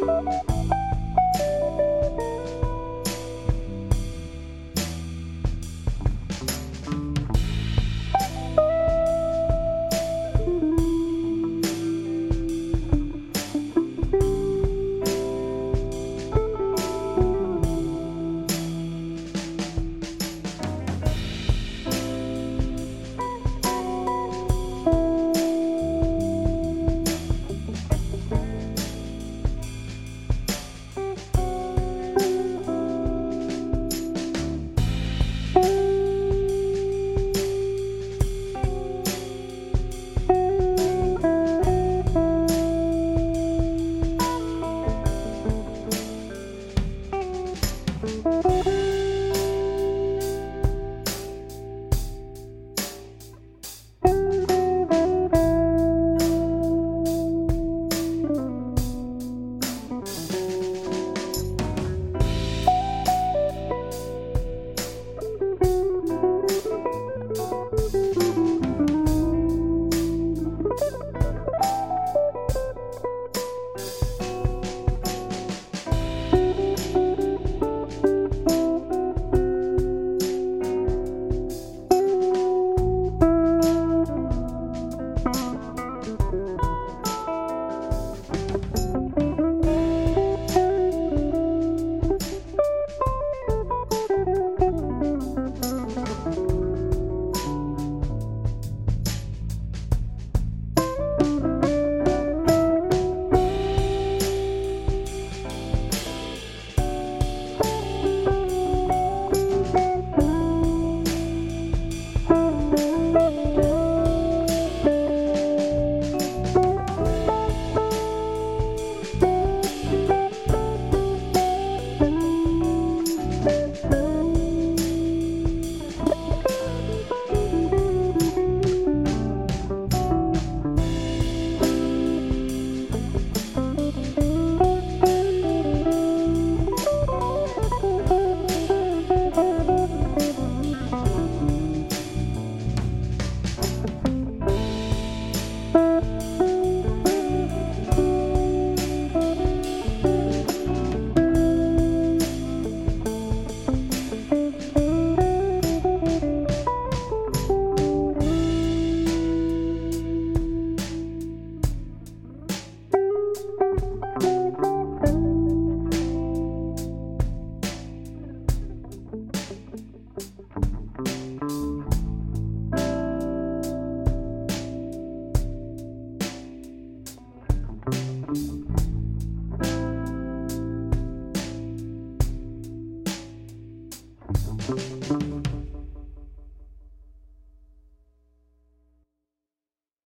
Música Música